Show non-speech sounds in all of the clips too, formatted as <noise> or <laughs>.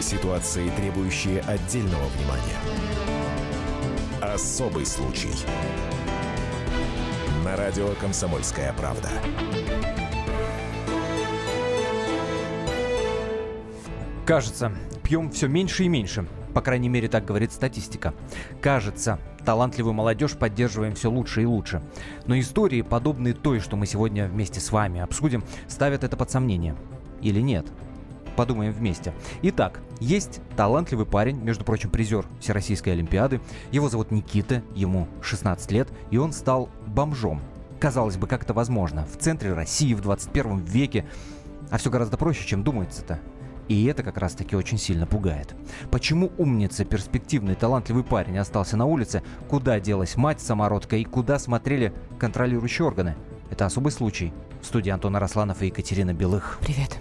Ситуации, требующие отдельного внимания. Особый случай. На радио «Комсомольская правда». Кажется, пьем все меньше и меньше. По крайней мере, так говорит статистика. Кажется, талантливую молодежь поддерживаем все лучше и лучше. Но истории, подобные той, что мы сегодня вместе с вами обсудим, ставят это под сомнение. Или нет? Подумаем вместе. Итак, есть талантливый парень, между прочим, призер Всероссийской Олимпиады. Его зовут Никита, ему 16 лет, и он стал бомжом. Казалось бы, как это возможно? В центре России в 21 веке. А все гораздо проще, чем думается-то. И это как раз-таки очень сильно пугает. Почему умница, перспективный, талантливый парень остался на улице? Куда делась мать самородка и куда смотрели контролирующие органы? Это особый случай. В студии Антона Росланов и Екатерина Белых. Привет.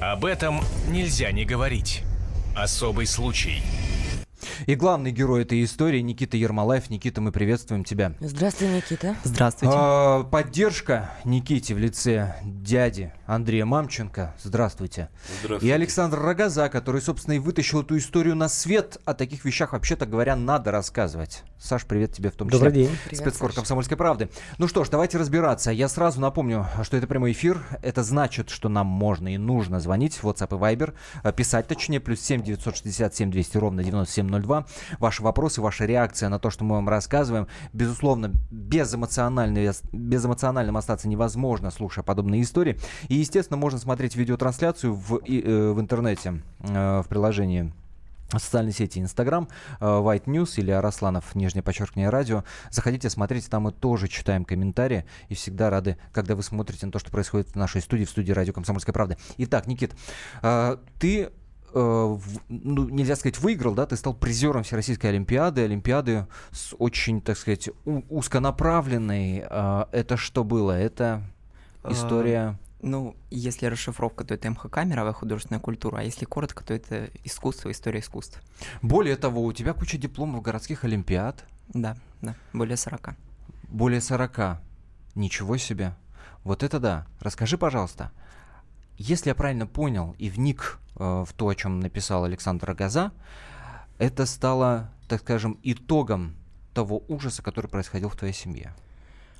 Об этом нельзя не говорить. Особый случай. И главный герой этой истории Никита Ермолаев. Никита, мы приветствуем тебя. Здравствуй, Никита. Здравствуйте. А, поддержка Никите в лице дяди Андрея Мамченко. Здравствуйте. Здравствуйте. И Александр Рогоза, который, собственно, и вытащил эту историю на свет. О таких вещах, вообще-то говоря, надо рассказывать. Саш, привет тебе в том числе. Добрый день. Спецкор. «Комсомольской правды». Ну что ж, давайте разбираться. Я сразу напомню, что это прямой эфир. Это значит, что нам можно и нужно звонить в WhatsApp и Viber, э, писать точнее, плюс 7 967 200 ровно 9702. Ваши вопросы, ваша реакция на то, что мы вам рассказываем. Безусловно, безэмоционально, безэмоциональным остаться невозможно, слушая подобные истории. И, естественно, можно смотреть видеотрансляцию в, э, в интернете, э, в приложении социальной сети Инстаграм, э, White News или Арасланов, нижнее подчеркивание, радио. Заходите, смотрите, там мы тоже читаем комментарии и всегда рады, когда вы смотрите на то, что происходит в нашей студии, в студии радио «Комсомольская правда». Итак, Никит, ты э, ну, нельзя сказать, выиграл, да, ты стал призером Всероссийской Олимпиады, Олимпиады с очень, так сказать, узконаправленной. Э, Это что было? Это А, история... Ну, если расшифровка, то это МХК, мировая художественная культура, а если коротко, то это искусство, история искусств. Более того, у тебя куча дипломов городских Олимпиад. Да, да, более 40. Более 40. Ничего себе. Вот это да. Расскажи, пожалуйста, если я правильно понял и вник э, в то, о чем написал Александр Рогоза, это стало, так скажем, итогом того ужаса, который происходил в твоей семье.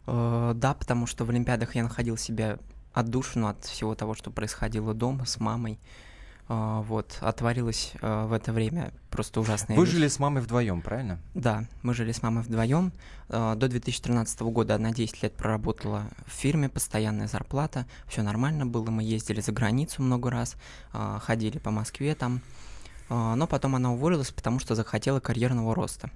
Э, да, потому что в Олимпиадах я находил себя отдушину от всего того, что происходило дома с мамой. Э, вот, отворилась э, в это время просто ужасная Вы вещь. жили с мамой вдвоем, правильно? Да, мы жили с мамой вдвоем. До 2013 года она 10 лет проработала в фирме, постоянная зарплата, все нормально было, мы ездили за границу много раз, а, ходили по Москве там. А, Но потом она уволилась, потому что захотела карьерного роста.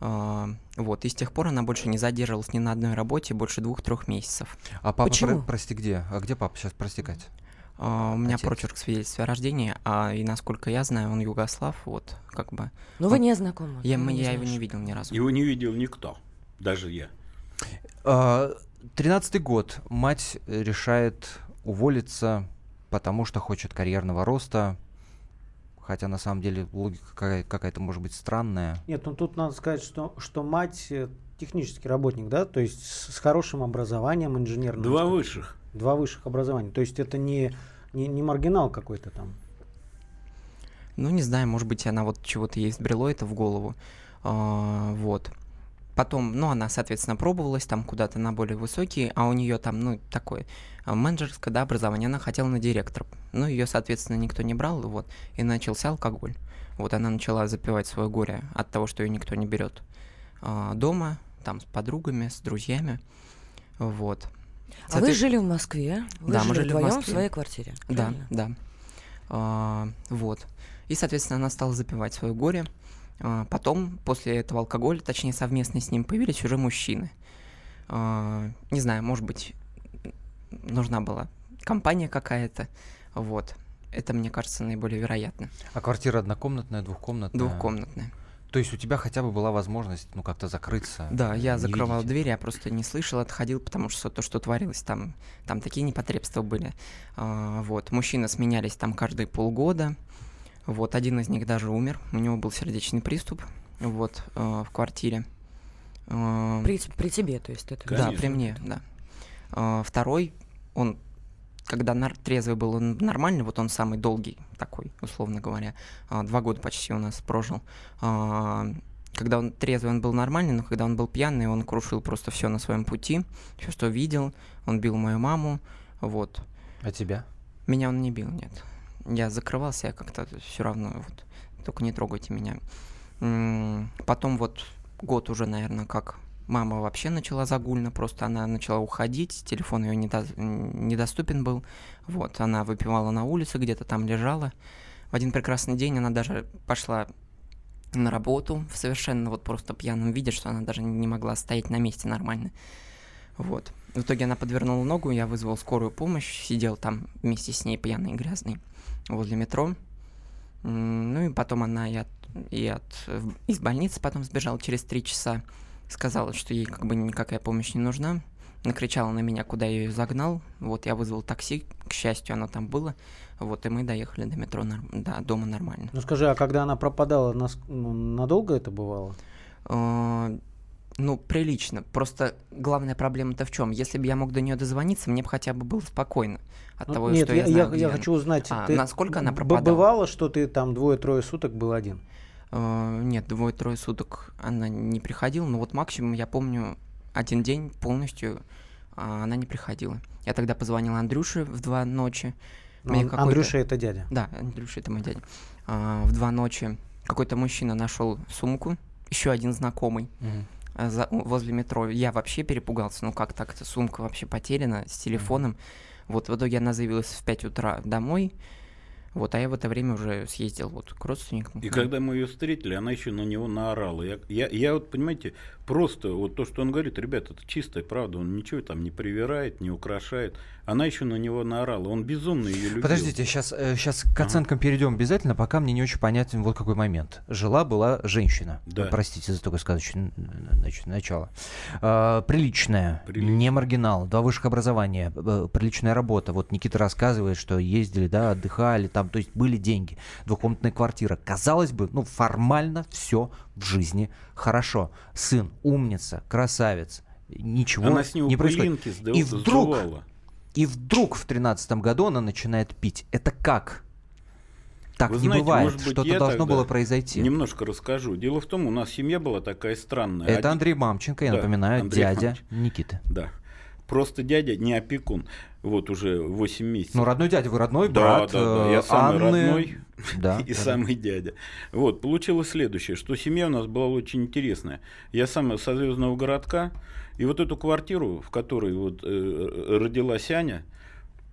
А, Вот, и с тех пор она больше не задерживалась ни на одной работе больше двух-трех месяцев. А папа, Почему? про- прости, где? А где папа сейчас, прости, А, У меня Отец. прочерк свидетельства о рождении, а и насколько я знаю, он югослав, вот, как бы. Ну, вы не знакомы. Я, ну, мы- я его не видел ни разу. Его не видел никто, даже я. А, Тринадцатый год. Мать решает уволиться, потому что хочет карьерного роста. Хотя на самом деле логика какая- какая-то может быть странная. Нет, ну тут надо сказать, что, что мать э, технический работник, да, то есть с, с хорошим образованием инженерным. Два высших. Два высших образования. То есть это не, не, не маргинал какой-то там. Ну, не знаю, может быть, она вот чего-то ей взбрело это в голову. А, вот. Потом, ну, она, соответственно, пробовалась там куда-то на более высокие, а у нее там, ну, такое а, менеджерское, да, образование, она хотела на директор. Ну, ее, соответственно, никто не брал, вот, и начался алкоголь. Вот она начала запивать свое горе от того, что ее никто не берет. А, дома, там, с подругами, с друзьями, вот. А вы жили в Москве? Вы Да, мы жили в вдвоем в Москве. своей квартире? Да, правильно? да. А, вот. И, соответственно, она стала запивать свое горе. А, потом, после этого алкоголя, точнее, совместно с ним появились уже мужчины. А, не знаю, может быть, нужна была компания какая-то. Вот. Это, мне кажется, наиболее вероятно. А квартира однокомнатная, двухкомнатная? Двухкомнатная. То есть у тебя хотя бы была возможность, ну, как-то закрыться? Да, я не закрывал видеть дверь, я просто не слышал, отходил, потому что то, что творилось там, там такие непотребства были. А, вот, мужчины сменялись там каждые полгода. Вот, один из них даже умер, у него был сердечный приступ, вот, а, в квартире. А, При, при тебе, то есть это... да, Конечно. при мне, да. А, второй, он когда нар- трезвый был он нормальный, вот он самый долгий такой, условно говоря, а, два года почти у нас прожил. А, когда он трезвый, он был нормальный, но когда он был пьяный, он крушил просто все на своем пути, все, что видел, он бил мою маму, вот. А тебя? Меня он не бил, нет. Я закрывался, я как-то все равно, вот, только не трогайте меня. Потом вот год уже, наверное, как мама вообще начала загульно, просто она начала уходить, телефон ее недоступен был, вот, она выпивала на улице, где-то там лежала. В один прекрасный день она даже пошла на работу в совершенно вот просто пьяном виде, что она даже не могла стоять на месте нормально. Вот. В итоге она подвернула ногу, я вызвал скорую помощь, сидел там вместе с ней пьяный и грязный возле метро. Ну и потом она и, от, и от, в- из больницы потом сбежала через три часа. Сказала, что ей как бы никакая помощь не нужна. Накричала на меня, куда я ее загнал. Вот я вызвал такси, к счастью, оно там было. Вот, и мы доехали до метро, норм- до дома нормально. Ну скажи, а когда она пропадала, нас- ну, надолго это бывало? Э, Ну, прилично. Просто главная проблема-то в чем? Если бы я мог до нее дозвониться, мне бы хотя бы было спокойно от Ну, того, Нет, что я, я, знаю, я- где я она. хочу узнать, А, ты- насколько она пропадала? Бывало, что ты там двое-трое суток был один? Э, Нет, двое-трое суток она не приходила, но вот максимум, я помню, один день полностью а, она не приходила. Я тогда позвонил Андрюше в два ночи. Мне какой-то- Андрюша это дядя. Да, Андрюша, это мой дядя. А, в два ночи какой-то мужчина нашел сумку, еще один знакомый, а, за- возле метро. Я вообще перепугался, ну как так, эта сумка вообще потеряна с телефоном. Вот в итоге она заявилась в 5 утра домой, вот, а я в это время уже съездил вот к родственникам. И когда мы ее встретили, она еще на него наорала. Я, я, я вот, понимаете, просто вот то, что он говорит, ребята, это чистая правда, он ничего там не привирает, не украшает. Она еще на него наорала. Он безумно ее любил. Подождите, сейчас, сейчас к оценкам перейдем обязательно, пока мне не очень понятен вот какой момент. Жила-была женщина. Да. Простите за такое сказочное значит, начало. А, приличная, Приличная. не маргинал, два высших образования, э, приличная работа. Вот Никита рассказывает, что ездили, да, отдыхали, там, то есть были деньги, двухкомнатная квартира. Казалось бы, ну, формально все в жизни хорошо. Сын умница, красавец, ничего Она с него не происходит. сдав- И вдруг сдувала. и вдруг в тринадцатом году она начинает пить. Это как? Так Вы не знаете, бывает. быть, Что-то должно было произойти. Немножко расскажу. Дело в том, у нас семья была такая странная. Это Один- Андрей Мамченко, я Да, напоминаю, Андрей дядя Мамченко. Никиты. Да. Просто дядя не опекун. Вот уже 8 месяцев. Ну, родной дядя, вы родной Да, брат да, да. Я э, самый Анны. родной Да, <laughs> и да, да. самый дядя. Вот, получилось следующее, что семья у нас была очень интересная. Я сам со звездного городка, и вот эту квартиру, в которой вот э, родилась Аня,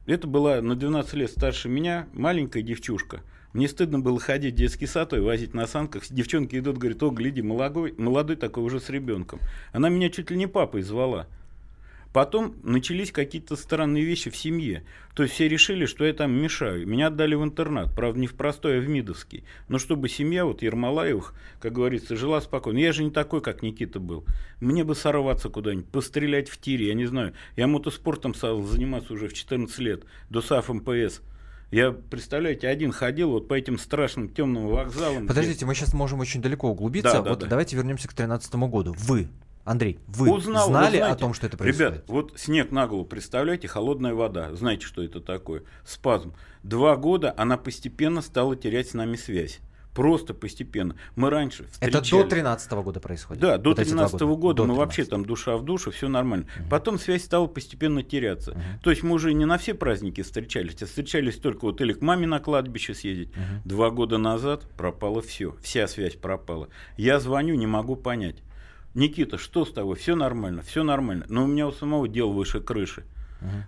это была на 12 лет старше меня маленькая девчушка. Мне стыдно было ходить в детский сад и возить на санках. Девчонки идут, говорят, о, гляди, молодой, молодой такой уже с ребенком. Она меня чуть ли не папой звала. Потом начались какие-то странные вещи в семье. То есть все решили, что я там мешаю. Меня отдали в интернат. Правда, не в простой, а в МИДовский. Но чтобы семья вот Ермолаевых, как говорится, жила спокойно. Я же не такой, как Никита был. Мне бы сорваться куда-нибудь, пострелять в тире, я не знаю. Я мотоспортом стал заниматься уже в 14 лет, до САФ МПС. Я, представляете, один ходил вот по этим страшным темным вокзалам. Подождите, мы сейчас можем очень далеко углубиться. Да, да, вот да. давайте вернемся к 2013 году. Вы, Андрей, вы Узнал, вы знали о знаете, том, что это происходит? Ребят, вот снег на голову, представляете, холодная вода. Знаете, что это такое? Спазм. Два года она постепенно стала терять с нами связь. Просто постепенно. Мы раньше это встречали... до 13 года происходит? Да, до Вот эти два 13 года, До мы вообще 13-го. там душа в душу, все нормально. Потом связь стала постепенно теряться. То есть мы уже не на все праздники встречались, а встречались только вот или к маме на кладбище съездить. Два года назад пропало все, вся связь пропала. Я звоню, не могу понять. Никита, что с тобой? Все нормально, все нормально. Но у меня у самого дел выше крыши.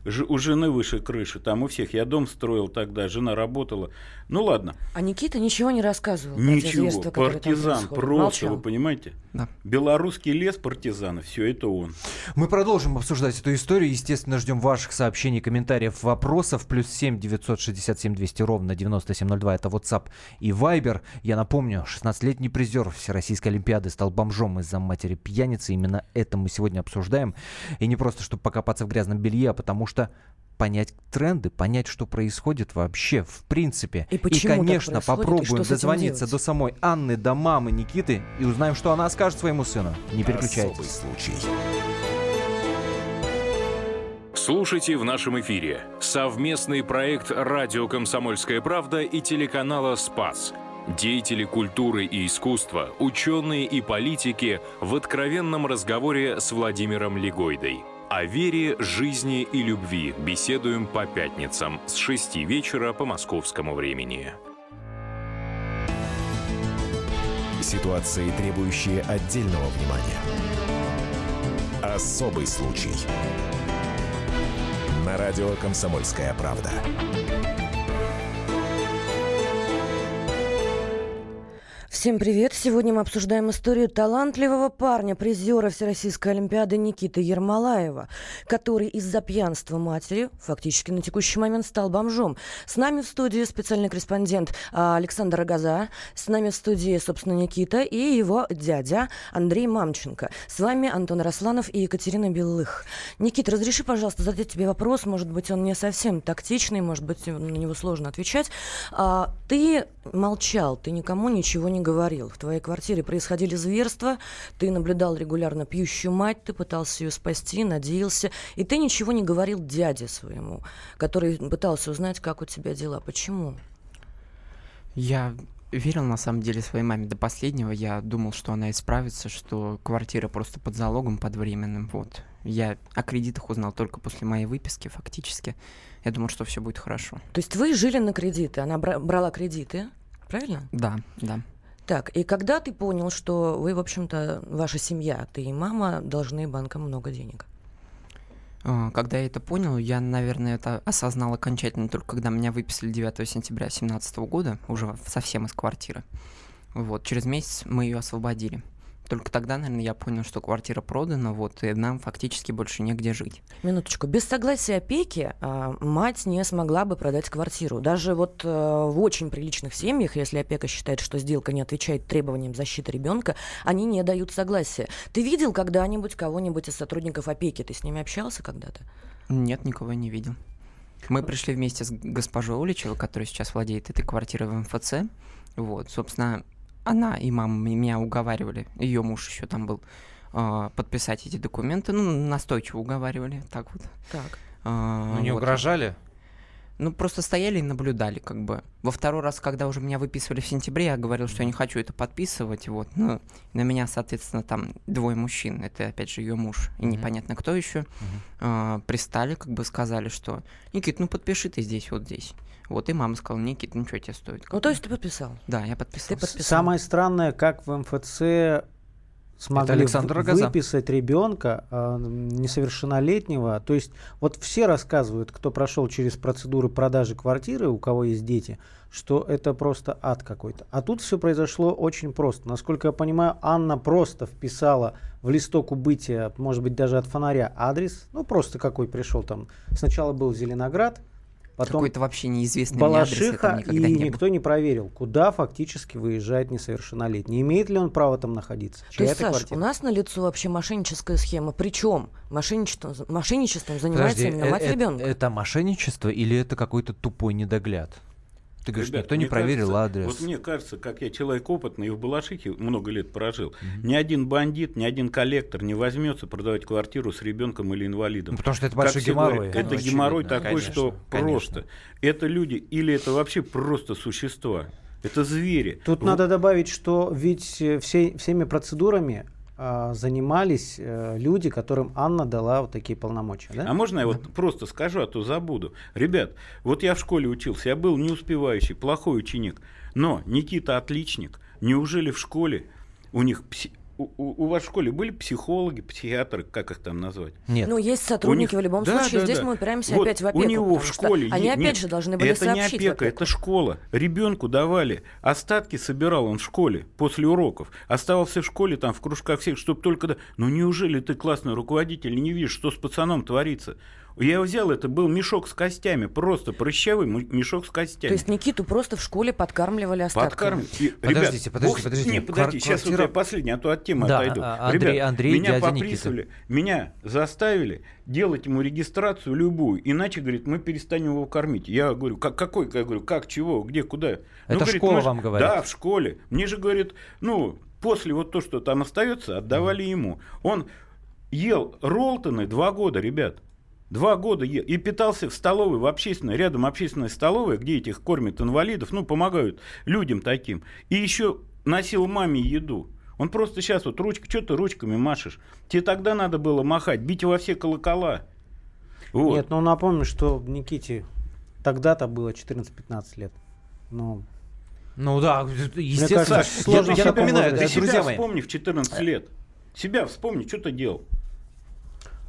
Ж- у жены выше крыши, там у всех. Я дом строил тогда, жена работала. Ну ладно, А Никита ничего не рассказывал. ничего, там партизан, просто, Молчал. вы понимаете? Да. Белорусский лес партизаны, все это он. Мы продолжим обсуждать эту историю. Естественно, ждем ваших сообщений, комментариев, вопросов. Плюс 7 967 200 ровно 9702. Это WhatsApp и Viber. Я напомню, 16-летний призер Всероссийской Олимпиады стал бомжом из-за матери пьяницы. Именно это мы сегодня обсуждаем. И не просто, чтобы покопаться в грязном белье, а потому что понять тренды, понять, что происходит вообще в принципе. И почему так конечно, и попробуем этим дозвониться до самой Анны, до мамы Никиты и узнаем, что она скажет своему сыну. Не переключайтесь. Особый случай. Слушайте в нашем эфире совместный проект «Радио Комсомольская правда» и телеканала «Спас». Деятели культуры и искусства, ученые и политики в откровенном разговоре с Владимиром Легойдой. О вере, жизни и любви беседуем по пятницам с 6 вечера по московскому времени. Ситуации, требующие отдельного внимания. Особый случай. На радио «Комсомольская правда». Всем привет! Сегодня мы обсуждаем историю талантливого парня, призера Всероссийской Олимпиады Никиты Ермолаева, который из-за пьянства матери фактически на текущий момент стал бомжом. С нами в студии специальный корреспондент а, Александр Агаза, с нами в студии, собственно, Никита и его дядя Андрей Мамченко. С вами Антон Росланов и Екатерина Белых. Никита, разреши, пожалуйста, задать тебе вопрос, может быть, он не совсем тактичный, может быть, на него сложно отвечать. А, ты молчал, ты никому ничего не говорил говорил. В твоей квартире происходили зверства, ты наблюдал регулярно пьющую мать, ты пытался ее спасти, надеялся, и ты ничего не говорил дяде своему, который пытался узнать, как у тебя дела. Почему? Я верил на самом деле своей маме до последнего. Я думал, что она исправится, что квартира просто под залогом, под временным. Вот. Я о кредитах узнал только после моей выписки, фактически. Я думал, что все будет хорошо. То есть вы жили на кредиты, она брала кредиты, правильно? Да, да. Так, и когда ты понял, что вы, в общем-то, ваша семья, ты и мама должны банкам много денег? А, когда я это понял, я, наверное, это осознал окончательно только когда меня выписали 9 сентября 2017 года, уже совсем из квартиры. Вот, через месяц мы ее освободили. Только тогда, наверное, я понял, что квартира продана, вот, и нам фактически больше негде жить. Минуточку. Без согласия опеки а, мать не смогла бы продать квартиру. Даже вот а, в очень приличных семьях, если опека считает, что сделка не отвечает требованиям защиты ребенка, они не дают согласия. Ты видел когда-нибудь кого-нибудь из сотрудников опеки? Ты с ними общался когда-то? Нет, никого не видел. Мы пришли вместе с госпожой Уличевой, которая сейчас владеет этой квартирой в МФЦ. Вот, собственно, она и мама меня уговаривали, ее муж еще там был, э, подписать эти документы. Ну, настойчиво уговаривали, так вот. Так. Э, ну, не вот. угрожали? Ну, просто стояли и наблюдали, как бы. Во второй раз, когда уже меня выписывали в сентябре, я говорил, что я не хочу это подписывать, вот. Ну, на меня, соответственно, там двое мужчин, это, опять же, ее муж, и mm-hmm. непонятно кто еще, mm-hmm. э, пристали, как бы сказали, что, Никит, ну, подпиши ты здесь, вот здесь. Вот и мама сказала, Никит, ну что тебе стоит? Ну, то есть ты подписал? Да, я подписал. Ты подписал. Самое странное, как в МФЦ смогли выписать ребенка э, несовершеннолетнего. То есть вот все рассказывают, кто прошел через процедуры продажи квартиры, у кого есть дети, что это просто ад какой-то. А тут все произошло очень просто. Насколько я понимаю, Анна просто вписала в листок убытия, может быть, даже от фонаря адрес, ну просто какой пришел там. Сначала был Зеленоград, Потом Какой-то вообще неизвестный Балашиха, адрес, и не никто не проверил, куда фактически выезжает несовершеннолетний. Имеет ли он право там находиться? То есть, Саш, у нас на лицо вообще мошенническая схема. Причем мошенничеством, мошенничеством занимается Подожди, именно мать э- ребенка. Это мошенничество или это какой-то тупой недогляд? Ты говоришь, Ребят, никто не проверил кажется, адрес. Вот мне кажется, как я человек опытный и в Балашихе много лет прожил, mm-hmm. ни один бандит, ни один коллектор не возьмется продавать квартиру с ребенком или инвалидом. Ну, потому что это большой геморрой. Говорят, это геморрой такой, конечно, что конечно. просто. Это люди или это вообще просто существа. Это звери. Тут вот. надо добавить, что ведь э, все, всеми процедурами занимались э, люди, которым Анна дала вот такие полномочия. Да? А можно я вот просто скажу, а то забуду. Ребят, вот я в школе учился, я был не успевающий, плохой ученик, но Никита отличник. Неужели в школе у них у, у вас в школе были психологи, психиатры, как их там назвать? Нет. Ну, есть сотрудники них... в любом да, случае. Да, Здесь да. мы упираемся вот опять в опеку. У него в школе... Они опять нет, же должны были это сообщить не опека, это школа. Ребенку давали, остатки собирал он в школе после уроков. Оставался в школе, там, в кружках всех, чтобы только... Ну, неужели ты классный руководитель не видишь, что с пацаном творится? Я взял, это был мешок с костями, просто прыщавый мешок с костями. То есть Никиту просто в школе подкармливали остатками? Подкармливали. Подождите, подождите, бог... подождите. Не, подожди, Квартира... сейчас вот я последний, а то от темы да, отойду. А, Андрей, Ребят, Андрей, меня поприсывали, меня заставили делать ему регистрацию любую, иначе, говорит, мы перестанем его кормить. Я говорю, как, какой, я говорю, как, чего, где, куда? Это ну, говорит, школа мы, вам говорит? Да, в школе. Мне же, говорит, ну, после вот то, что там остается, отдавали mm. ему. Он ел Ролтоны два года, ребят. Два года ел. И питался в столовой, в общественной, рядом общественная столовая, где этих кормят инвалидов, ну, помогают людям таким. И еще носил маме еду. Он просто сейчас вот ручка, что ты ручками машешь? Тебе тогда надо было махать, бить во все колокола. Вот. Нет, ну напомню, что Никите тогда-то было 14-15 лет. Ну, ну да, естественно. Мне кажется, сложно я, я напоминаю, ты себя мои. вспомни в 14 лет. Себя вспомни, что ты делал.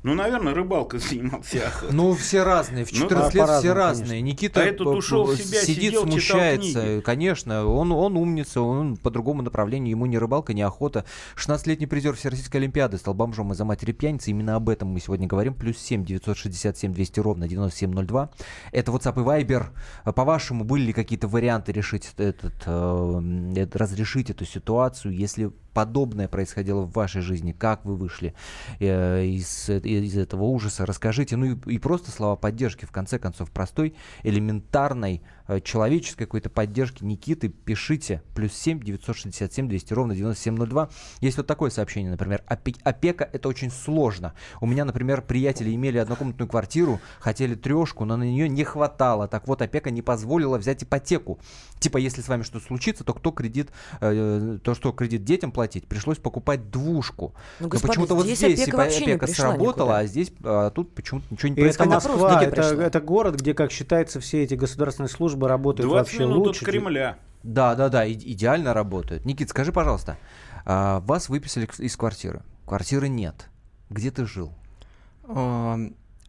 Ну, наверное, рыбалка <laughs> занимался. Ну, все разные. В 14 ну, лет все разные. Конечно. Никита а этот ушел в себя, сидит, сидел, смущается. Конечно, он, он умница, он по другому направлению, ему ни рыбалка, ни охота. 16-летний призер Всероссийской Олимпиады стал бомжом из-за матери пьяницы. Именно об этом мы сегодня говорим. Плюс 7 967 200 ровно 9702. Это WhatsApp и Viber. По-вашему, были ли какие-то варианты решить этот, э, разрешить эту ситуацию, если подобное происходило в вашей жизни, как вы вышли э, из, из этого ужаса, расскажите. Ну и, и просто слова поддержки, в конце концов, простой, элементарной человеческой какой-то поддержки Никиты, пишите. Плюс 7 967 200 ровно 9702. Есть вот такое сообщение, например. Опека это очень сложно. У меня, например, приятели имели однокомнатную квартиру, хотели трешку, но на нее не хватало. Так вот, опека не позволила взять ипотеку. Типа, если с вами что-то случится, то кто кредит, э, то что кредит детям платить, пришлось покупать двушку. Ну, но почему-то вот здесь опека, опека сработала, никуда. а здесь а тут почему-то ничего не происходило. Это Москва, это, это город, где, как считается, все эти государственные службы службы работают 20 вообще минут лучше. от Кремля. Да, да, да, идеально работают. Никит, скажи, пожалуйста, а, вас выписали из квартиры. Квартиры нет. Где ты жил?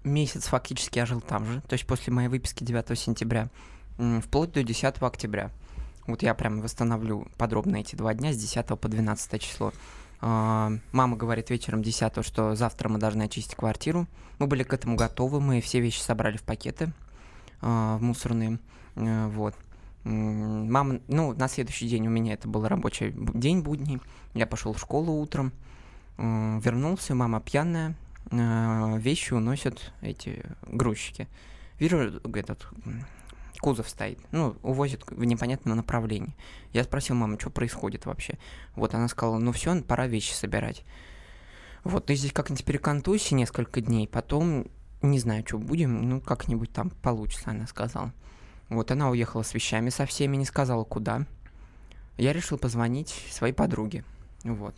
Месяц фактически я жил там же, то есть после моей выписки 9 сентября, вплоть до 10 октября. Вот я прям восстановлю подробно эти два дня с 10 по 12 число. А, мама говорит вечером 10, что завтра мы должны очистить квартиру. Мы были к этому готовы, мы все вещи собрали в пакеты э, мусорные, э, вот. Мама, ну, на следующий день у меня это был рабочий день будний, я пошел в школу утром, э, вернулся, мама пьяная, э, вещи уносят эти грузчики. Вижу, этот кузов стоит, ну, увозит в непонятном направлении. Я спросил маму, что происходит вообще. Вот она сказала, ну все, пора вещи собирать. Вот, ты здесь как-нибудь перекантуйся несколько дней, потом не знаю, что будем, ну, как-нибудь там получится, она сказала. Вот она уехала с вещами со всеми, не сказала куда. Я решил позвонить своей подруге. Вот.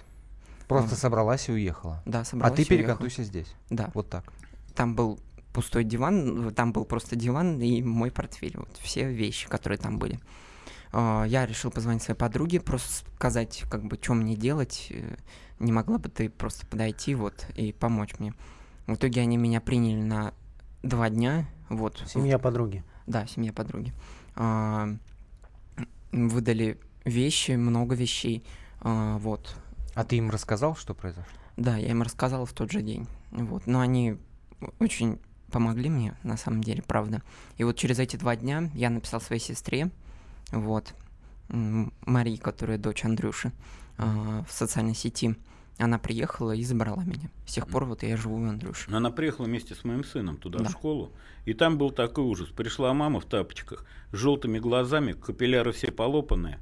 Просто вот. собралась и уехала? Да, собралась А ты перекантуйся здесь? Да. Вот так? Там был пустой диван, там был просто диван и мой портфель. Вот все вещи, которые там были. А, я решил позвонить своей подруге, просто сказать, как бы, что мне делать. Э, не могла бы ты просто подойти вот и помочь мне. В итоге они меня приняли на два дня. Вот. Семья подруги. Да, семья подруги. А, выдали вещи, много вещей. А, вот. А ты им рассказал, что произошло? Да, я им рассказал в тот же день. Вот. Но они очень помогли мне, на самом деле, правда. И вот через эти два дня я написал своей сестре, вот, Марии, которая дочь Андрюши, э, в социальной сети, она приехала и забрала меня. С тех пор вот я живу у Андрюши. Она приехала вместе с моим сыном туда, да. в школу. И там был такой ужас. Пришла мама в тапочках, с желтыми глазами, капилляры все полопанные.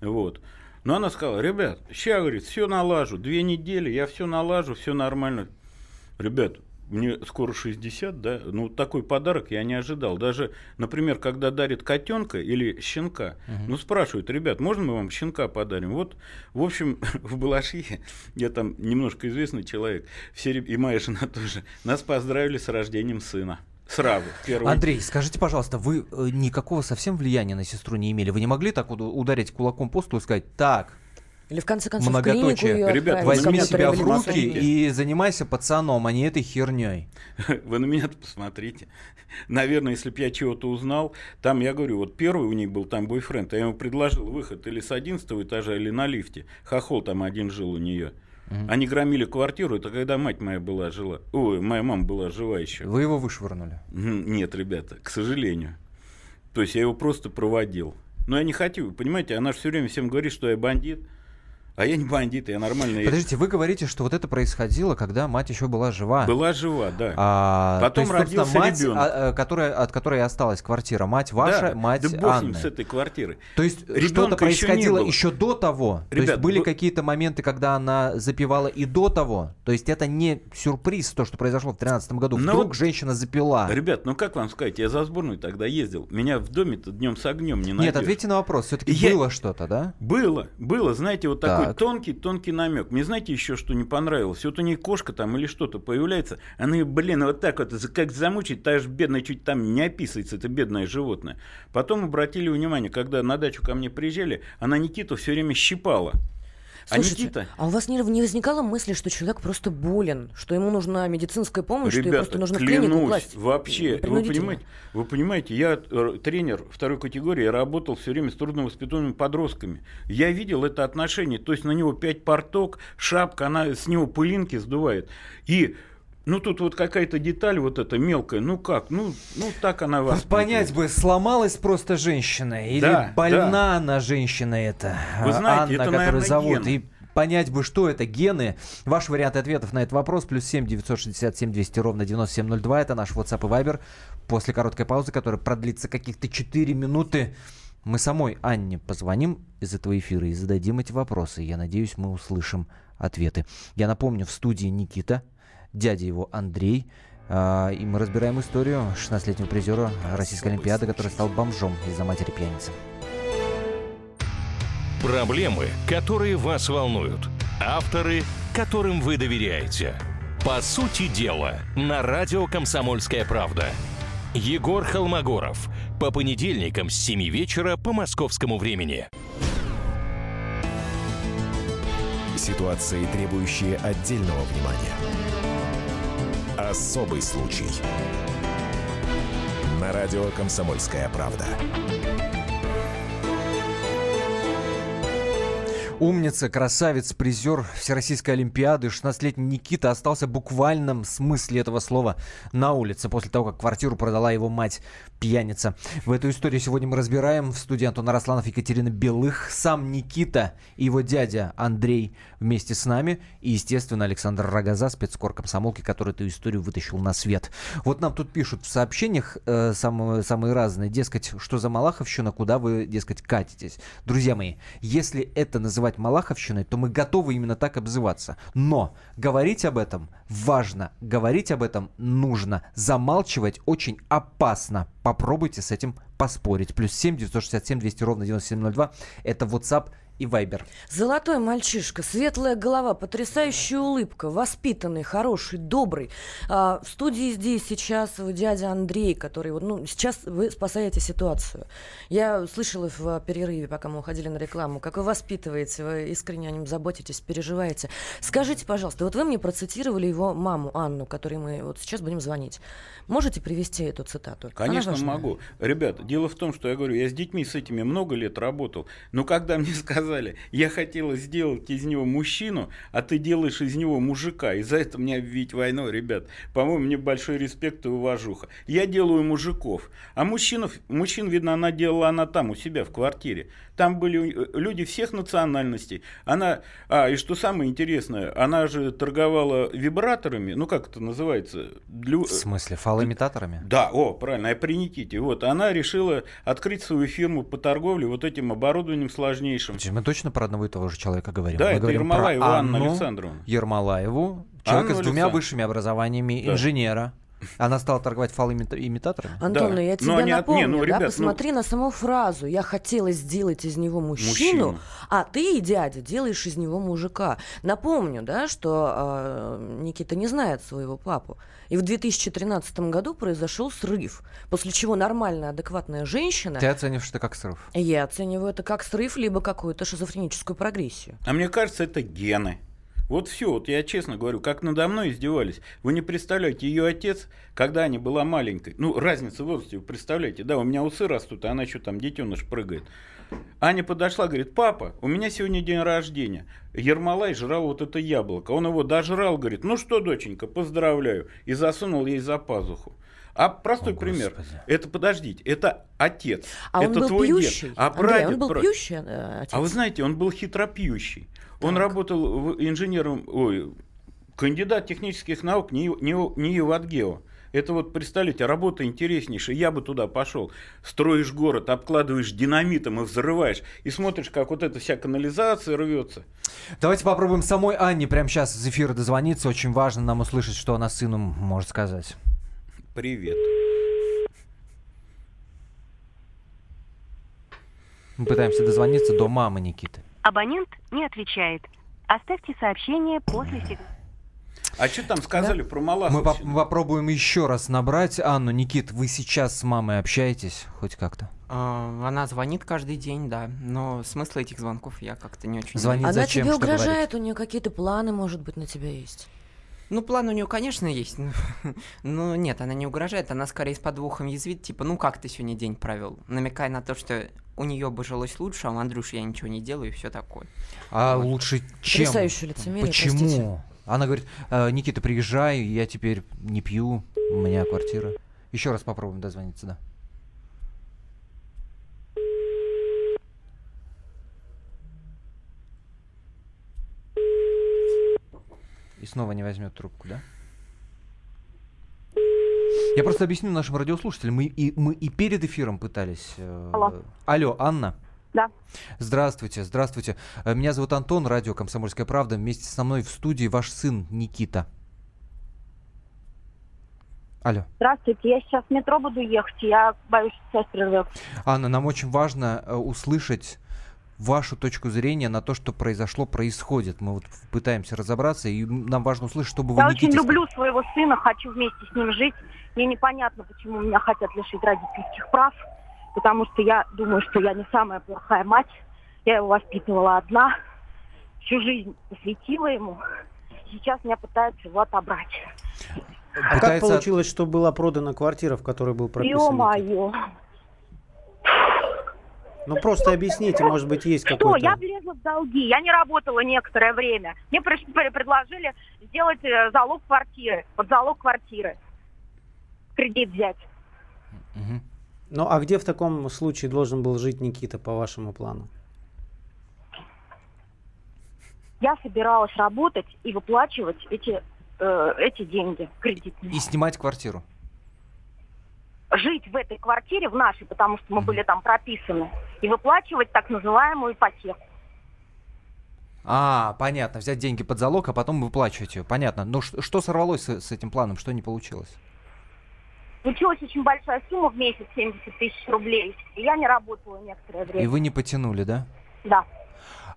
Вот. Но она сказала, ребят, сейчас, говорит, все налажу. Две недели, я все налажу, все нормально. Ребят, мне скоро 60, да, ну такой подарок я не ожидал. Даже, например, когда дарят котенка или щенка, угу. ну спрашивают, ребят, можно мы вам щенка подарим? Вот, в общем, <laughs> в Балашихе, я там немножко известный человек, все, и моя жена тоже, нас поздравили с рождением сына. Сразу. Первый. Андрей, скажите, пожалуйста, вы э, никакого совсем влияния на сестру не имели? Вы не могли так ударить кулаком по столу и сказать, так, или в конце концов Многоточие. ее Ребят, возьми себя в руки и занимайся пацаном, а не этой херней. <laughs> Вы на меня посмотрите. Наверное, если бы я чего-то узнал, там, я говорю, вот первый у них был там бойфренд, я ему предложил выход или с 11 этажа, или на лифте. Хохол там один жил у нее. Угу. Они громили квартиру, это когда мать моя была жила. Ой, моя мама была жива еще. Вы его вышвырнули? Нет, ребята, к сожалению. То есть я его просто проводил. Но я не хочу, понимаете, она же все время всем говорит, что я бандит. А я не бандит, я нормальный. Подождите, вы говорите, что вот это происходило, когда мать еще была жива. Была жива, да. А, Потом то есть, родился мать, ребенок. а, а, которая, от которой осталась квартира. Мать ваша, да, мать да бог Анны. с этой квартиры. То есть Ребенка что-то происходило еще, еще до того? то Ребят, есть были вы- какие-то моменты, когда она запивала и до того? То есть это не сюрприз, то, что произошло в 2013 году. Ну Вдруг вот- женщина запила. Ребят, ну как вам сказать, я за сборную тогда ездил. Меня в доме-то днем с огнем не найдешь. Нет, ответьте на вопрос. Все-таки Я- было что-то, да? Было, было, знаете, вот такой Так. тонкий, тонкий намек. Мне знаете еще, что не понравилось? Вот у нее кошка там или что-то появляется, она ее, блин, вот так вот, как замучить, та же бедная чуть там не описывается, это бедное животное. Потом обратили внимание, когда на дачу ко мне приезжали, она Никиту все время щипала. Слушайте, Никита, а у вас не, не возникало мысли, что человек просто болен, что ему нужна медицинская помощь, что ему Ребята, просто нужно в клинику клянусь, класть? вообще, вы понимаете, вы понимаете, я э, тренер второй категории, я работал все время с трудновоспитанными подростками. Я видел это отношение, то есть на него пять порток, шапка, она с него пылинки сдувает. И ну тут вот какая-то деталь вот эта мелкая, ну как, ну, ну так она вас. Понять бы, сломалась просто женщина или Да, больна да. она женщина эта, Вы а, знаете, Анна, это, которую наверное, зовут, гены. и понять бы, что это гены. Ваши варианты ответов на этот вопрос плюс 7 967 200 ровно 9702. Это наш WhatsApp и Viber. После короткой паузы, которая продлится каких-то 4 минуты, мы самой Анне позвоним из этого эфира и зададим эти вопросы. Я надеюсь, мы услышим ответы. Я напомню, в студии Никита, дядя его Андрей. А, И мы разбираем историю 16-летнего призера Российской Олимпиады, который стал бомжом из-за матери пьяницы. Проблемы, которые вас волнуют. Авторы, которым вы доверяете. По сути дела, на радио «Комсомольская правда». Егор Холмогоров. По понедельникам с 7 вечера по московскому времени. Ситуации, требующие отдельного внимания. Особый случай. На радио «Комсомольская правда». Умница, красавец, призер Всероссийской Олимпиады, 16-летний Никита остался в буквальном смысле этого слова на улице после того, как квартиру продала его мать пьяница. В эту историю сегодня мы разбираем в студии Антон Арасланов, Екатерина Белых, сам Никита и его дядя Андрей вместе с нами и, естественно, Александр Рогоза, спецкор комсомолки, который эту историю вытащил на свет. Вот нам тут пишут в сообщениях э, самые, самые разные, дескать, что за Малаховщина, куда вы, дескать, катитесь. Друзья мои, если это называть Малаховщиной, то мы готовы именно так обзываться. Но говорить об этом важно, говорить об этом нужно, замалчивать очень опасно. Попробуйте с этим поспорить. Плюс 7 967 200 ровно 9702. Это WhatsApp и Viber. Золотой мальчишка, светлая голова, потрясающая улыбка, воспитанный, хороший, добрый. А, в студии здесь сейчас дядя Андрей, который вот, ну, сейчас вы спасаете ситуацию. Я слышала в перерыве, пока мы уходили на рекламу, как вы воспитываете, вы искренне о нем заботитесь, переживаете. Скажите, пожалуйста, вот вы мне процитировали его маму Анну, которой мы вот сейчас будем звонить. Можете привести эту цитату? Конечно, могу. Ребята, дело в том, что я говорю, я с детьми с этими много лет работал, но когда мне <laughs> сказали, я хотела сделать из него мужчину, а ты делаешь из него мужика, и за это мне объявить войну, ребят, по-моему, мне большой респект и уважуха. Я делаю мужиков, а мужчинов, мужчин, видно, она делала она там, у себя в квартире. Там были э, люди всех национальностей. Она, а, и что самое интересное, она же торговала вибраторами, ну как это называется? Для- В смысле, фалоимитаторами? да, о, правильно, оприниките. Вот, она решила открыть свою фирму по торговле вот этим оборудованием сложнейшим. Подожди, Мы точно про одного и того же человека говорим. Да, Мы это говорим Ермолаева про Анну Александровна. Ермолаеву, человека Анну с двумя Александровну. высшими образованиями, Да. инженера. Она стала торговать фалоимитаторами? Антон, Да. ну я Но тебе от- напомню, не, ну, да, ребят, ну- посмотри на саму фразу. Я хотела сделать из него мужчину, Мужчину. а ты, дядя, делаешь из него мужика. Напомню, да, что э, Никита не знает своего папу. И в 2013 году произошел срыв, после чего нормальная, адекватная женщина... Ты оцениваешь это как срыв? Я оцениваю это как срыв, либо какую-то шизофреническую прогрессию. А мне кажется, это гены. Вот все, вот я честно говорю, как надо мной издевались. Вы не представляете, ее отец, когда Аня была маленькой, ну, разница в возрасте, вы представляете, да, у меня усы растут, а она еще там детеныш прыгает. Аня подошла, говорит, папа, у меня сегодня день рождения. Ермолай жрал вот это яблоко. Он его дожрал, говорит, ну что, доченька, поздравляю. И засунул ей за пазуху. А простой О, пример. Это, подождите, это отец. А это он был твой пьющий? дед. А Андрей, прадед, он был пра... пьющий э, отец? А вы знаете, он был хитропьющий. Так. Он работал инженером, ой, кандидат технических наук не, не, не Иватгео. Это вот, представляете, работа интереснейшая, я бы туда пошел. Строишь город, обкладываешь динамитом и взрываешь, и смотришь, как вот эта вся канализация рвется. Давайте попробуем самой Анне прямо сейчас из эфира дозвониться. Очень важно нам услышать, что она сыну может сказать. Привет. Мы пытаемся дозвониться до мамы Никиты. Абонент не отвечает. Оставьте сообщение после сигнала. А что там сказали да? про Малаховича? Мы, поп- мы попробуем еще раз набрать Анну. Никит, вы сейчас с мамой общаетесь хоть как-то? А, она звонит каждый день, да. Но смысла этих звонков я как-то не очень... Звонит Она зачем? тебе угрожает? У нее какие-то планы, может быть, на тебя есть? Ну, план у нее, конечно, есть. <laughs> Но нет, она не угрожает. Она скорее с подвохом язвит. Типа, ну как ты сегодня день провел? Намекая на то, что у нее бы жилось лучше, а у Андрюши я ничего не делаю и все такое. А вот. лучше чем? Потрясающее лицемерие, Почему? простите. Она говорит, «Э, Никита, приезжай, я теперь не пью, у меня квартира. Еще раз попробуем дозвониться, да. И снова не возьмет трубку, да? Я просто объясню нашим радиослушателям. Мы и, мы и перед эфиром пытались. э, Алло. Алло, Анна. Да. Здравствуйте, здравствуйте. Э, Меня зовут Антон, радио «Комсомольская правда». Вместе со мной в студии ваш сын Никита. Алло. Здравствуйте, я сейчас в метро буду ехать, я боюсь, что связь прервется. Анна, нам очень важно э, услышать вашу точку зрения на то, что произошло, происходит. Мы вот пытаемся разобраться, и нам важно услышать, чтобы вы Я очень люблю своего сына, хочу вместе с ним жить. Мне непонятно, почему меня хотят лишить родительских прав, потому что я думаю, что я не самая плохая мать. Я его воспитывала одна, всю жизнь посвятила ему. Сейчас меня пытаются его отобрать. А как Пытается- получилось, что была продана квартира, в которой был прописан? Ё-моё. Ну просто объясните, может быть, есть Что? какой-то... Я влезла в долги. Я не работала некоторое время. Мне предложили сделать э, залог квартиры. Под залог квартиры. Кредит взять. Мгм. Ну а где в таком случае должен был жить Никита, по вашему плану? Я собиралась работать и выплачивать эти, э, эти деньги кредитные. И снимать квартиру. Жить в этой квартире, в нашей, потому что мы были там прописаны, и выплачивать так называемую ипотеку. А, понятно. Взять деньги под залог, а потом выплачивать ее. Понятно. Но что сорвалось с, с этим планом? Что не получилось? Получилась очень большая сумма в месяц, 70 тысяч рублей. И я не работала некоторое время. И вы не потянули, да? Да.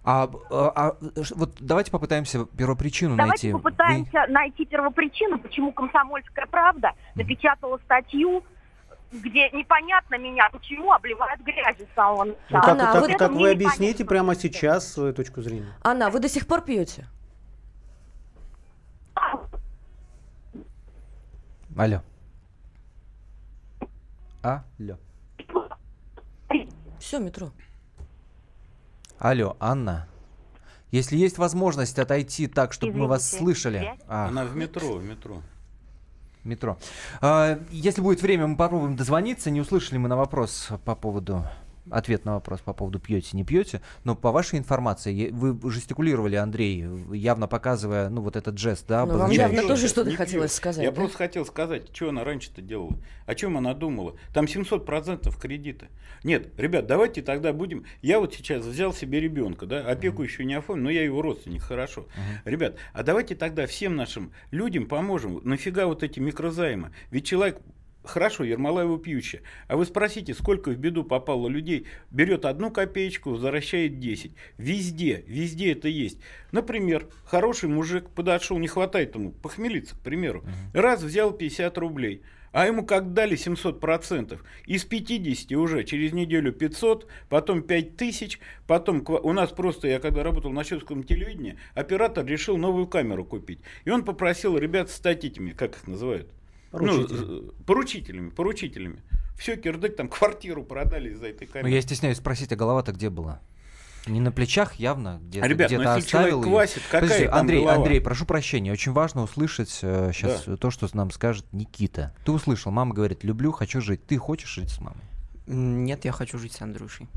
А, а- а вот давайте попытаемся первопричину Давайте найти. Вы- попытаемся найти первопричину, почему «Комсомольская правда» напечатала статью, где непонятно меня, почему обливают грязью с самого Ну, как, Анна, а как- вот как вы объясните прямо сейчас свою точку зрения? Анна, вы до сих пор пьете? Алло. Алло. Все, метро. Алло, Анна. Если есть возможность отойти так, чтобы мы вас Извините, слышали. А, Она в метро, в метро. Метро. А, если будет время, мы попробуем дозвониться. Не услышали мы на вопрос по поводу ответ на вопрос по поводу пьете, не пьете. Но по вашей информации, вы жестикулировали, Андрей, явно показывая, ну, вот этот жест, да, Ну, вам явно тоже что-то хотелось пью. сказать, Я да? просто хотел сказать, что она раньше-то делала. О чем она думала? Там 700% кредита. Нет, ребят, давайте тогда будем... Я вот сейчас взял себе ребенка, да, опеку еще не оформил, но я его родственник, хорошо. Ребят, а давайте тогда всем нашим людям поможем. Нафига вот эти микрозаймы? Ведь человек Хорошо, Ермолаева пьющая. А вы спросите, сколько в беду попало людей, берет одну копеечку, возвращает 10. Везде, везде это есть. Например, хороший мужик подошел, не хватает ему похмелиться, к примеру. Раз взял 50 рублей. А ему как дали 700%. Из 50 уже через неделю 500, потом 5000, потом у нас просто, я когда работал на Щелковском телевидении, оператор решил новую камеру купить. И он попросил ребят стать этими, как их называют? Поручителями. Ну, з- поручителями, поручителями. Все, кирдык, там <laughs> квартиру продали из-за этой Ну, камеры. я стесняюсь спросить, а голова-то где была? Не на плечах явно, где-то, а, ребят, где-то ну, если оставил. квасит, какая Подожди, там Андрей, голова? Андрей, прошу прощения, очень важно услышать э, сейчас Да. то, что нам скажет Никита. Ты услышал, мама говорит, люблю, хочу жить. Ты хочешь жить с мамой? Нет, я хочу жить с Андрюшей.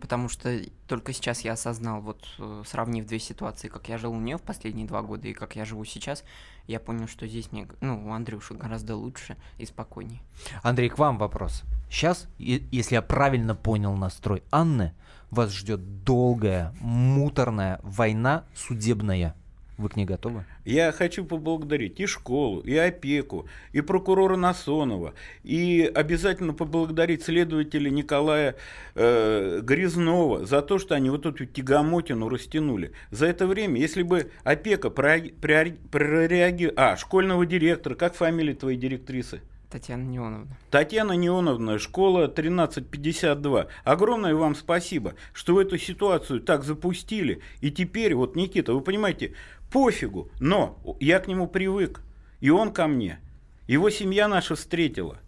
Потому что только сейчас я осознал, вот э, сравнив две ситуации, как я жил у нее в последние два года и как я живу сейчас, я понял, что здесь мне, ну, у Андрюши гораздо лучше и спокойнее. Андрей, к вам вопрос. Сейчас, если я правильно понял настрой Анны, вас ждет долгая, муторная война судебная. Вы к ней готовы? Я хочу поблагодарить и школу, и опеку, и прокурора Насонова, и обязательно поблагодарить следователя Николая э, Грязнова за то, что они вот эту тягомотину растянули. За это время, если бы опека прореагировала... А, школьного директора, как фамилия твоей директрисы? Татьяна Неоновна. Татьяна Неоновна, школа 1352. Огромное вам спасибо, что вы эту ситуацию так запустили. И теперь, вот, Никита, вы понимаете, пофигу, но я к нему привык, и он ко мне. Его семья наша встретила.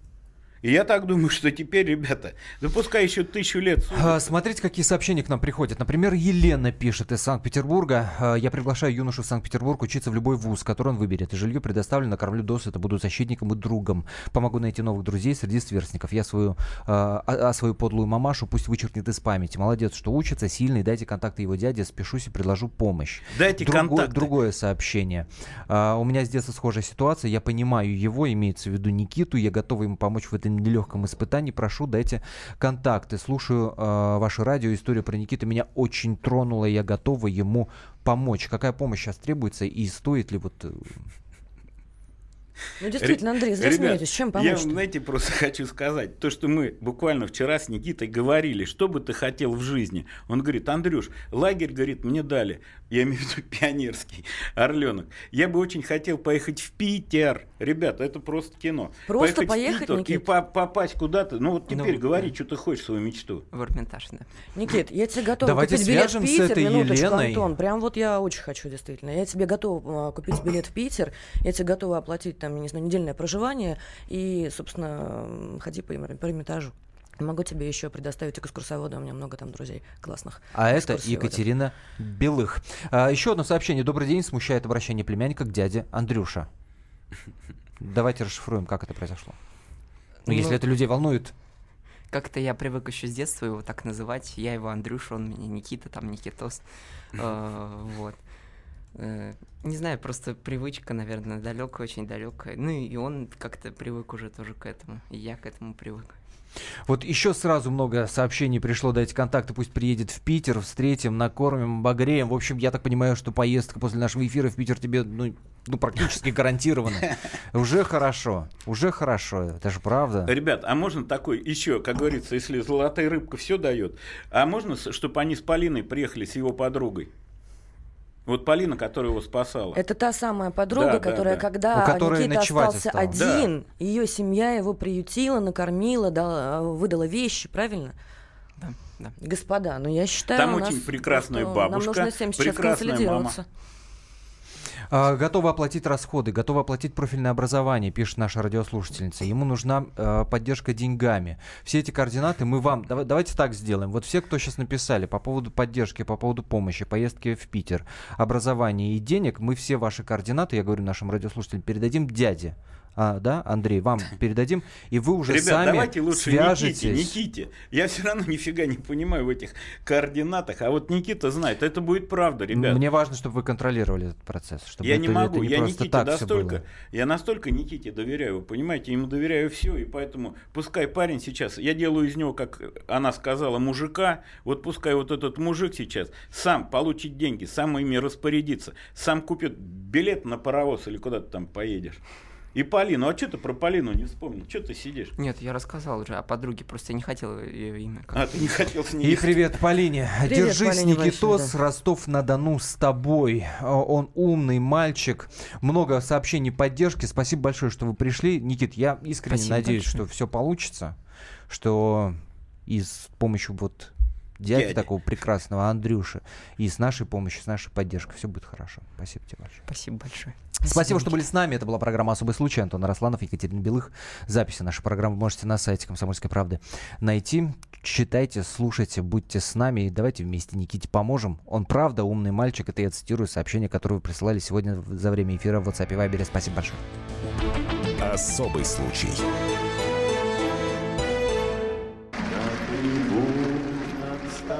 И я так думаю, что теперь, ребята, да пускай еще тысячу лет судятся. А, Смотрите, какие сообщения к нам приходят. Например, Елена пишет из Санкт-Петербурга. «А, Я приглашаю юношу в Санкт-Петербург учиться в любой вуз, который он выберет. И жилье предоставлено, кормлю досыта, буду защитником и другом. Помогу найти новых друзей среди сверстников. Я свою, а, а свою подлую мамашу пусть вычеркнет из памяти. Молодец, что учится, сильный. Дайте контакты его дяди, спешусь и предложу помощь. Дайте Другое- контакты. Другое сообщение. А, у меня с детства схожая ситуация. Я понимаю его, имеется в виду Никиту. Я готова ему помочь в этом нелегком испытании. Прошу, дайте контакты. Слушаю э, ваше радио. История про Никиту меня очень тронула. Я готова ему помочь. Какая помощь сейчас требуется и стоит ли вот... э, Ну, действительно, Андрей, зря Ребят, смеетесь. Чем Я, помочь? знаете, просто <laughs> хочу сказать, то, что мы буквально вчера с Никитой говорили, что бы ты хотел в жизни. Он говорит, Андрюш, лагерь, говорит, мне дали, я имею в виду <laughs> пионерский, Орленок. Я бы очень хотел поехать в Питер. Ребята, это просто кино. Просто в поехать, Питер и Никит? по- попасть куда-то. Ну вот теперь Ну, говори, что ты хочешь, свою мечту. В Эрмитаж, да. Никит, я тебе готова Давайте купить билет в свяжем с Питер. этой Минуточку, Еленой. Антон. Прям вот я очень хочу, действительно. Я тебе готова а, купить билет в Питер. Я тебе готова оплатить там, не знаю, недельное проживание. И, собственно, ходи по, по Эрмитажу. Могу тебе еще предоставить экскурсовода, у меня много там друзей классных. А это. Екатерина Белых. А, еще одно сообщение. Добрый день. Смущает обращение племянника к дяде Андрюша. Давайте расшифруем, как это произошло. Ну, если Ну, это людей волнует, Как-то я привык еще с детства его так называть. Я его Андрюша, он меня Никита, там Никитос. Э, <laughs> Вот. Э, Не знаю, просто привычка, наверное, далекая, очень далекая. Ну и он как-то привык уже тоже к этому. И я к этому привык. Вот еще сразу много сообщений пришло, дайте контакты, пусть приедет в Питер, встретим, накормим, обогреем. В общем, я так понимаю, что поездка после нашего эфира в Питер тебе, ну, ну практически гарантирована. <laughs> Уже хорошо, уже хорошо, это же правда. Ребят, а можно такой еще, как говорится, если золотая рыбка все дает, а можно, чтобы они с Полиной приехали с его подругой? Вот Полина, которая его спасала. Это та самая подруга, Да, да, которая, да. когда У которой Никита остался осталось. один, ее семья его приютила, накормила, дала, выдала вещи, правильно? Да, да. Господа, ну я считаю, Там у нас очень прекрасная бабушка, Нам нужно всем сейчас прекрасная консолидироваться. А, готова оплатить расходы, готова оплатить профильное образование, пишет наша радиослушательница. Ему нужна э, поддержка деньгами. Все эти координаты мы вам... дава- давайте так сделаем. Вот все, кто сейчас написали по поводу поддержки, по поводу помощи, поездки в Питер, образования и денег, мы все ваши координаты, я говорю нашим радиослушателям, передадим дяде. А, да, Андрей, вам передадим, и вы уже Ребят, сами давайте лучше свяжетесь. Никите, Никите. Я все равно нифига не понимаю в этих координатах, а вот Никита знает, это будет правда, ребят. Мне важно, чтобы вы контролировали этот процесс. Чтобы я это- не это могу, я Никите настолько, я настолько Никите доверяю, вы понимаете, ему доверяю все, и поэтому пускай парень сейчас, я делаю из него, как она сказала, мужика, вот пускай вот этот мужик сейчас сам получит деньги, сам ими распорядится, сам купит билет на паровоз или куда ты там поедешь. И Полину, а что ты про Полину не вспомнил? Что ты сидишь? Нет, я рассказал уже о подруге, просто я не хотел ее имя. А, ты не хотел с ней И привет Полине. Привет, Держись, Полине Никитос, большой, Ростов-на-Дону с тобой. А, Он умный мальчик. Много сообщений поддержки. Спасибо большое, что вы пришли. Никит, я искренне Спасибо надеюсь, большое. что все получится. Что и с помощью вот дяди, Дяди. такого прекрасного Андрюши, и с нашей помощью, с нашей поддержкой все будет хорошо. Спасибо тебе большое. Спасибо большое. Спасибо, что были с нами. Это была программа «Особый случай». Антон Росланов, Екатерина Белых. Записи нашей программы вы можете на сайте «Комсомольской правды» найти. читайте, слушайте, будьте с нами и давайте вместе Никите поможем. Он правда умный мальчик. Это я цитирую сообщение, которое вы присылали сегодня за время эфира в WhatsApp и Viber. Спасибо большое. Особый случай.